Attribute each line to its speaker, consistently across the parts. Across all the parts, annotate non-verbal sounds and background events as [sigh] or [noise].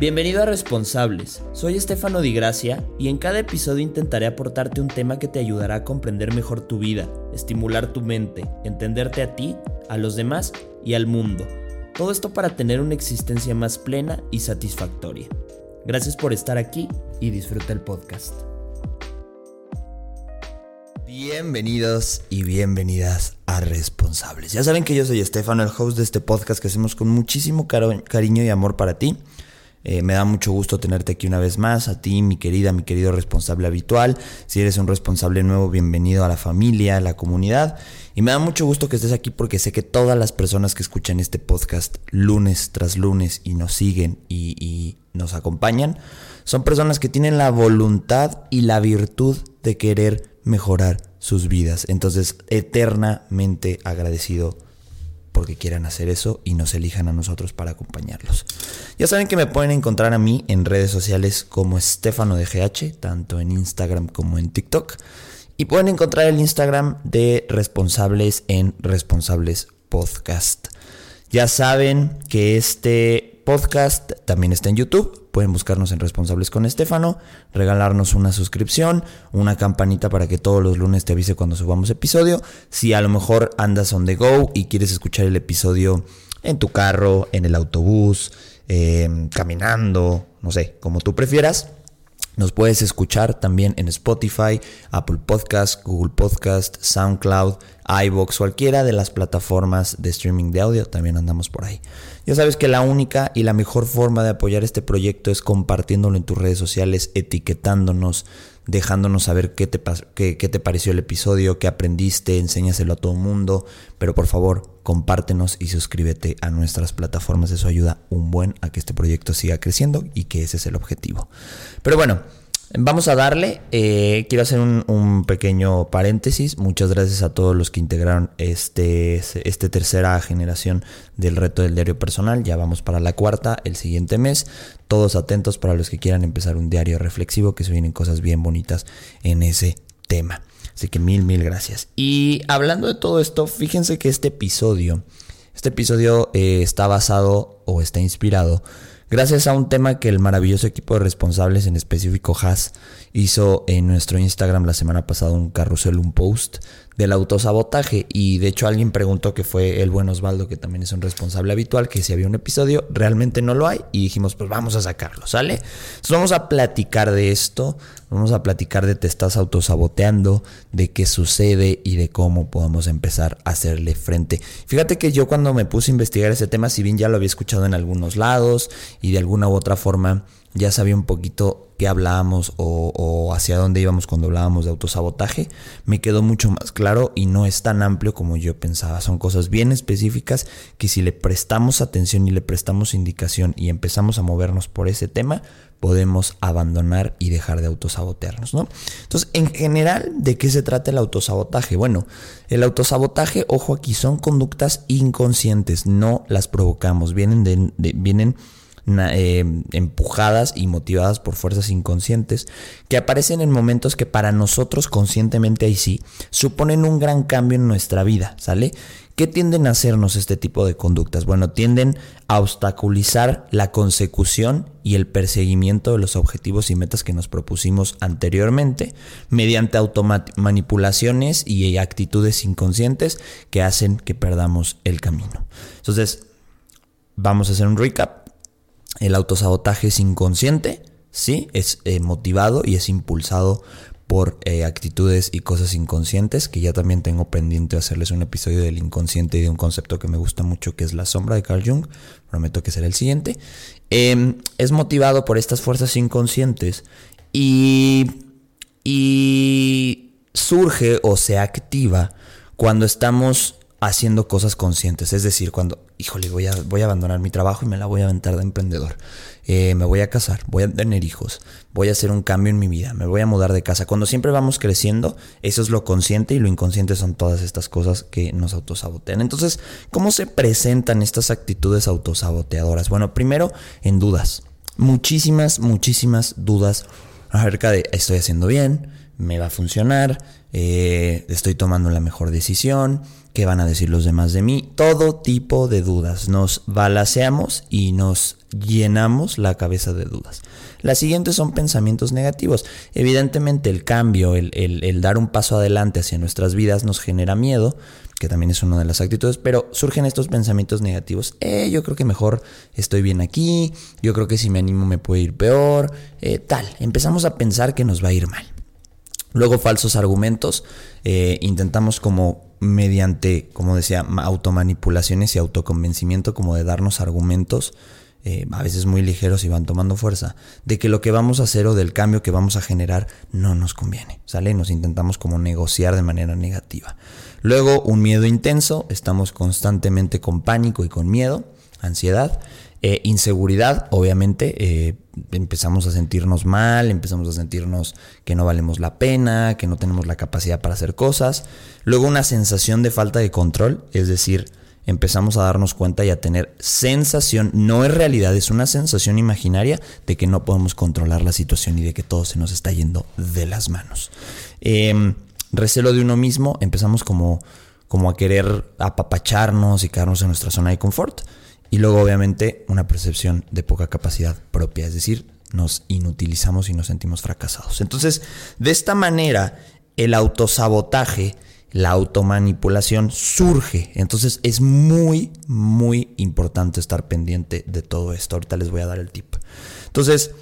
Speaker 1: Bienvenido a Responsables. Soy Estefano Di Gracia y en cada episodio intentaré aportarte un tema que te ayudará a comprender mejor tu vida, estimular tu mente, entenderte a ti, a los demás y al mundo. Todo esto para tener una existencia más plena y satisfactoria. Gracias por estar aquí y disfruta el podcast. Bienvenidos y bienvenidas a Responsables. Ya saben que yo soy Estefano, el host de este podcast que hacemos con muchísimo cariño y amor para ti. Eh, me da mucho gusto tenerte aquí una vez más, a ti, mi querida, mi querido responsable habitual. Si eres un responsable nuevo, bienvenido a la familia, a la comunidad. Y me da mucho gusto que estés aquí porque sé que todas las personas que escuchan este podcast lunes tras lunes y nos siguen y, y nos acompañan, son personas que tienen la voluntad y la virtud de querer mejorar sus vidas. Entonces, eternamente agradecido porque quieran hacer eso y nos elijan a nosotros para acompañarlos. Ya saben que me pueden encontrar a mí en redes sociales como Estefano de GH, tanto en Instagram como en TikTok. Y pueden encontrar el Instagram de Responsables en Responsables Podcast. Ya saben que este podcast también está en YouTube pueden buscarnos en Responsables con Estefano, regalarnos una suscripción, una campanita para que todos los lunes te avise cuando subamos episodio. Si a lo mejor andas on the go y quieres escuchar el episodio en tu carro, en el autobús, em, caminando, no sé, como tú prefieras. Nos puedes escuchar también en Spotify, Apple Podcast, Google Podcast, SoundCloud, iBox, cualquiera de las plataformas de streaming de audio, también andamos por ahí. Ya sabes que la única y la mejor forma de apoyar este proyecto es compartiéndolo en tus redes sociales, etiquetándonos, dejándonos saber qué te, qué, qué te pareció el episodio, qué aprendiste, enséñaselo a todo el mundo, pero por favor compártenos y suscríbete a nuestras plataformas, eso ayuda un buen a que este proyecto siga creciendo y que ese es el objetivo. Pero bueno, Vamos a darle, eh, quiero hacer un, pequeño paréntesis. Muchas gracias a todos los que integraron este, este tercera generación del reto del diario personal. Ya vamos para la cuarta el siguiente mes. Todos atentos para los que quieran empezar un diario reflexivo, que se vienen cosas bien bonitas en ese tema. Así que mil, mil gracias. Y hablando de todo esto, fíjense que este episodio, este episodio eh, está basado o está inspirado Gracias a un tema que el maravilloso equipo de responsables, en específico Haas, hizo en nuestro Instagram la semana pasada un carrusel, un post del autosabotaje. Y de hecho alguien preguntó que fue el buen Osvaldo, que también es un responsable habitual, que si había un episodio, realmente no lo hay. Y dijimos, pues vamos a sacarlo, ¿sale? Entonces vamos a platicar de esto, vamos a platicar de te estás autosaboteando, de qué sucede y de cómo podemos empezar a hacerle frente. Fíjate que yo cuando me puse a investigar ese tema, si bien ya lo había escuchado en algunos lados y de alguna u otra forma ya sabía un poquito qué hablábamos o, hacia dónde íbamos cuando hablábamos de autosabotaje, me quedó mucho más claro y no es tan amplio como yo pensaba. Son cosas bien específicas que si le prestamos atención y le prestamos indicación y empezamos a movernos por ese tema, podemos abandonar y dejar de autosabotearnos, ¿no? Entonces, en general, ¿de qué se trata el autosabotaje? Bueno, el autosabotaje, ojo aquí, son conductas inconscientes, no las provocamos, vienen de vienen eh, empujadas y motivadas por fuerzas inconscientes que aparecen en momentos que para nosotros conscientemente ahí sí suponen un gran cambio en nuestra vida, ¿sale? ¿Qué tienden a hacernos este tipo de conductas? Bueno, tienden a obstaculizar la consecución y el perseguimiento de los objetivos y metas que nos propusimos anteriormente mediante manipulaciones y actitudes inconscientes que hacen que perdamos el camino. Entonces, vamos a hacer un recap. El autosabotaje es inconsciente, sí, es eh, motivado y es impulsado por eh, actitudes y cosas inconscientes, que ya también tengo pendiente de hacerles un episodio del inconsciente y de un concepto que me gusta mucho, que es la sombra de Carl Jung, prometo que será el siguiente. Em, es motivado por estas fuerzas inconscientes y, y surge o se activa cuando estamos haciendo cosas conscientes. Es decir, cuando, híjole, voy a, voy a abandonar mi trabajo y me la voy a aventar de emprendedor. Eh, me voy a casar, voy a tener hijos, voy a hacer un cambio en mi vida, me voy a mudar de casa. Cuando siempre vamos creciendo, eso es lo consciente y lo inconsciente son todas estas cosas que nos autosabotean. Entonces, ¿cómo se presentan estas actitudes autosaboteadoras? Bueno, primero en dudas. Muchísimas, muchísimas dudas acerca de estoy haciendo bien, me va a funcionar, eh, estoy tomando la mejor decisión, qué van a decir los demás de mí, todo tipo de dudas. Nos balaseamos y nos llenamos la cabeza de dudas. Las siguientes son pensamientos negativos. Evidentemente el cambio, el, dar un paso adelante hacia nuestras vidas nos genera miedo, que también es una de las actitudes, pero surgen estos pensamientos negativos. Eh, yo creo que mejor estoy bien aquí, yo creo que si me animo me puede ir peor, eh, tal. Empezamos a pensar que nos va a ir mal. Luego falsos argumentos, eh, intentamos como mediante, como decía, automanipulaciones y autoconvencimiento, como de darnos argumentos eh, a veces muy ligeros y van tomando fuerza, de que lo que vamos a hacer o del cambio que vamos a generar no nos conviene, ¿sale? Nos intentamos como negociar de manera negativa. Luego, un miedo intenso, estamos constantemente con pánico y con miedo, ansiedad. Eh, inseguridad, obviamente, eh, empezamos a sentirnos mal, empezamos a sentirnos que no valemos la pena, que no tenemos la capacidad para hacer cosas. Luego una sensación de falta de control, es decir, empezamos a darnos cuenta y a tener sensación, no es realidad, es una sensación imaginaria de que no podemos controlar la situación y de que todo se nos está yendo de las manos. Em, recelo de uno mismo, empezamos como, como a querer apapacharnos y quedarnos en nuestra zona de confort. Y luego obviamente una percepción de poca capacidad propia, es decir, nos inutilizamos y nos sentimos fracasados. Entonces, de esta manera, el autosabotaje la automanipulación surge. Entonces es muy, muy importante estar pendiente de todo esto. Ahorita les voy a dar el tip. Entonces,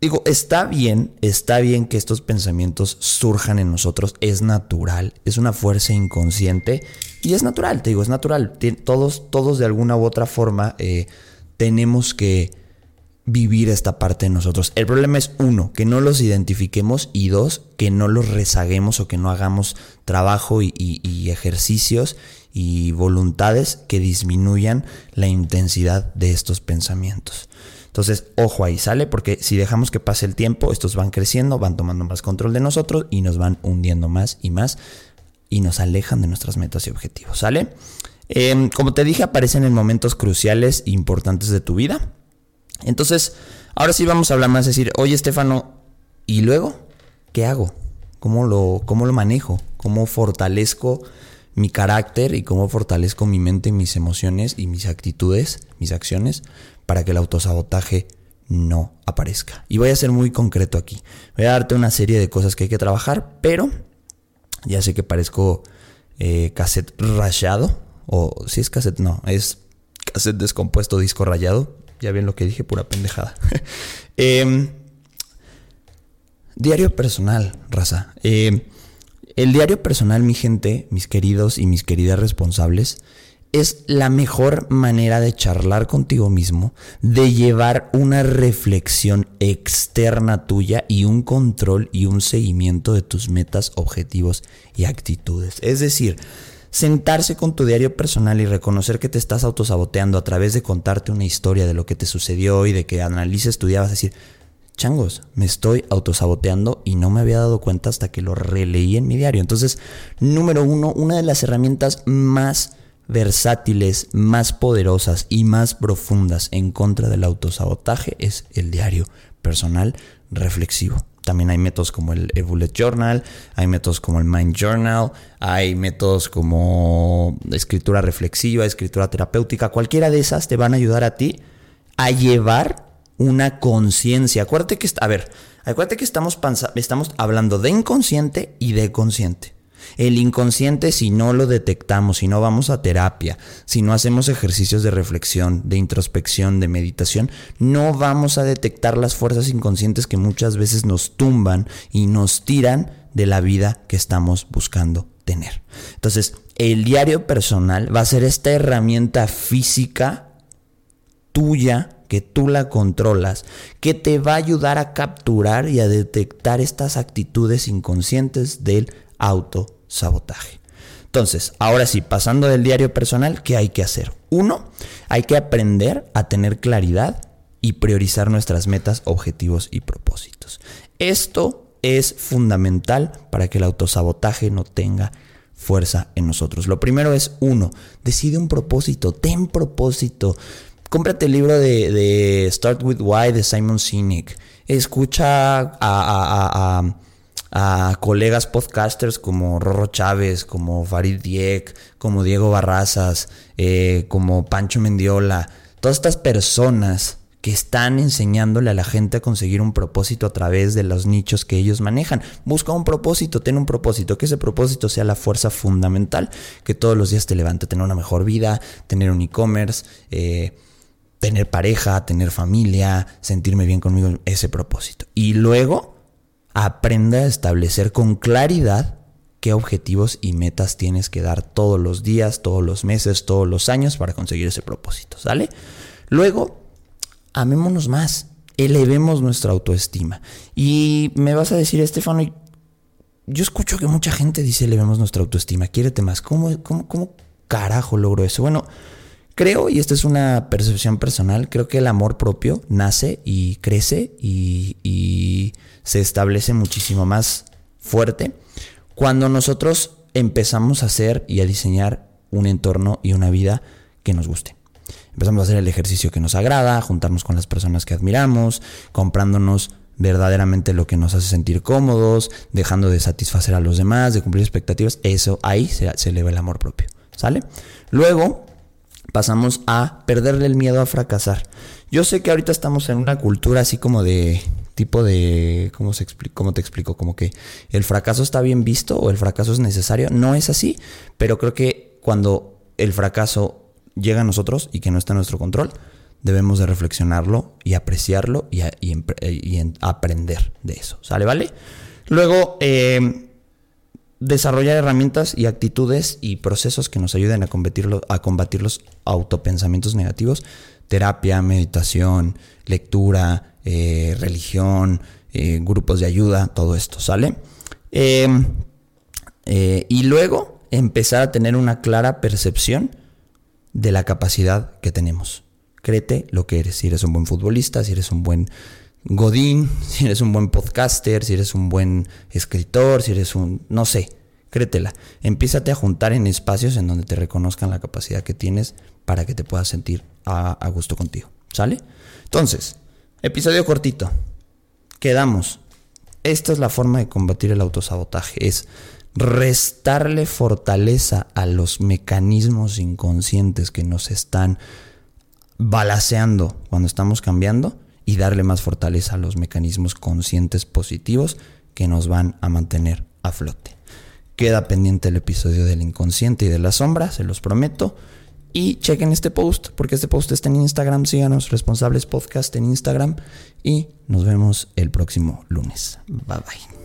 Speaker 1: digo, está bien, está bien que estos pensamientos surjan en nosotros. Es natural, es una fuerza inconsciente y es natural, te digo, es natural. Todos, todos de alguna u otra forma eh, tenemos que vivir esta parte de nosotros. El problema es uno, que no los identifiquemos y dos, que no los rezaguemos o que no hagamos trabajo y, ejercicios y voluntades que disminuyan la intensidad de estos pensamientos. Entonces, ojo ahí, ¿sale? Porque si dejamos que pase el tiempo, estos van creciendo, van tomando más control de nosotros y nos van hundiendo más y más y nos alejan de nuestras metas y objetivos, ¿sale? Em, como te dije, aparecen en momentos cruciales e importantes de tu vida entonces, ahora sí vamos a hablar más, decir, oye Estefano, ¿y luego qué hago? ¿Cómo lo, cómo lo manejo? ¿Cómo fortalezco mi carácter y cómo fortalezco mi mente, mis emociones y mis actitudes, mis acciones, para que el autosabotaje no aparezca? Y voy a ser muy concreto aquí. Voy a darte una serie de cosas que hay que trabajar, pero ya sé que parezco eh, cassette rayado, o si es cassette, no, es cassette descompuesto, disco rayado, ya ven lo que dije, pura pendejada. [laughs] Em, diario personal, raza. Em, el diario personal, mi gente, mis queridos y mis queridas responsables, es la mejor manera de charlar contigo mismo, de llevar una reflexión externa tuya y un control y un seguimiento de tus metas, objetivos y actitudes. Es decir, sentarse con tu diario personal y reconocer que te estás autosaboteando a través de contarte una historia de lo que te sucedió y de que analices tu día, vas a decir, changos, me estoy autosaboteando y no me había dado cuenta hasta que lo releí en mi diario. Entonces, número uno, una de las herramientas más versátiles, más poderosas y más profundas en contra del autosabotaje es el diario personal reflexivo. También hay métodos como el Bullet Journal, hay métodos como el Mind Journal, hay métodos como escritura reflexiva, escritura terapéutica. Cualquiera de esas te van a ayudar a ti a llevar una conciencia. Acuérdate que, a ver, acuérdate que estamos, estamos hablando de inconsciente y de consciente. El inconsciente, si no lo detectamos, si no vamos a terapia, si no hacemos ejercicios de reflexión, de introspección, de meditación, no vamos a detectar las fuerzas inconscientes que muchas veces nos tumban y nos tiran de la vida que estamos buscando tener. Entonces, el diario personal va a ser esta herramienta física tuya que tú la controlas, que te va a ayudar a capturar y a detectar estas actitudes inconscientes del autosabotaje. Entonces, ahora sí, pasando del diario personal, ¿qué hay que hacer? Uno, hay que aprender a tener claridad y priorizar nuestras metas, objetivos y propósitos. Esto es fundamental para que el autosabotaje no tenga fuerza en nosotros. Lo primero es, uno, decide un propósito, ten propósito. Cómprate el libro de, Start With Why de Simon Sinek. Escucha a colegas podcasters como Rorro Chávez, como Farid Diek, como Diego Barrazas, eh, como Pancho Mendiola, todas estas personas que están enseñándole a la gente a conseguir un propósito a través de los nichos que ellos manejan. Busca un propósito, ten un propósito, que ese propósito sea la fuerza fundamental, que todos los días te levante, tener una mejor vida, tener un e-commerce, eh, tener pareja, tener familia, sentirme bien conmigo, ese propósito. Y luego aprenda a establecer con claridad qué objetivos y metas tienes que dar todos los días, todos los meses, todos los años para conseguir ese propósito, ¿sale? Luego, amémonos más, elevemos nuestra autoestima. Y me vas a decir, Estefano, yo escucho que mucha gente dice elevemos nuestra autoestima, quiérete más. ¿Cómo, cómo, cómo carajo logro eso? Bueno, creo, y esta es una percepción personal, creo que el amor propio nace y crece y, se establece muchísimo más fuerte cuando nosotros empezamos a hacer y a diseñar un entorno y una vida que nos guste. Empezamos a hacer el ejercicio que nos agrada, juntarnos con las personas que admiramos, comprándonos verdaderamente lo que nos hace sentir cómodos, dejando de satisfacer a los demás, de cumplir expectativas. Eso ahí se, se eleva el amor propio. ¿Sale? Luego pasamos a perderle el miedo a fracasar. Yo sé que ahorita estamos en una cultura así como de tipo de ¿cómo se cómo te explico? Como que el fracaso está bien visto o el fracaso es necesario. No es así, pero creo que cuando el fracaso llega a nosotros y que no está en nuestro control, debemos de reflexionarlo y apreciarlo y, aprender de eso. ¿Sale? ¿Vale? Luego, em, desarrollar herramientas y actitudes y procesos que nos ayuden a a combatir los autopensamientos negativos. Terapia, meditación, lectura, eh, religión, eh, grupos de ayuda, todo esto, ¿sale? Em, eh, y luego empezar a tener una clara percepción de la capacidad que tenemos. Créete lo que eres. Si eres un buen futbolista, si eres un buen godín, [laughs] si eres un buen podcaster, si eres un buen escritor, si eres un... no sé, créetela. Empiézate a juntar en espacios en donde te reconozcan la capacidad que tienes para que te puedas sentir a, a gusto contigo. ¿Sale? Entonces, episodio cortito. Quedamos. Esta es la forma de combatir el autosabotaje. Es restarle fortaleza a los mecanismos inconscientes que nos están balaceando cuando estamos cambiando y darle más fortaleza a los mecanismos conscientes positivos que nos van a mantener a flote. Queda pendiente el episodio del inconsciente y de la sombra, se los prometo. Y chequen este post, porque este post está en Instagram. Síganos, Responsables Podcast en Instagram. Y nos vemos el próximo lunes. Bye bye.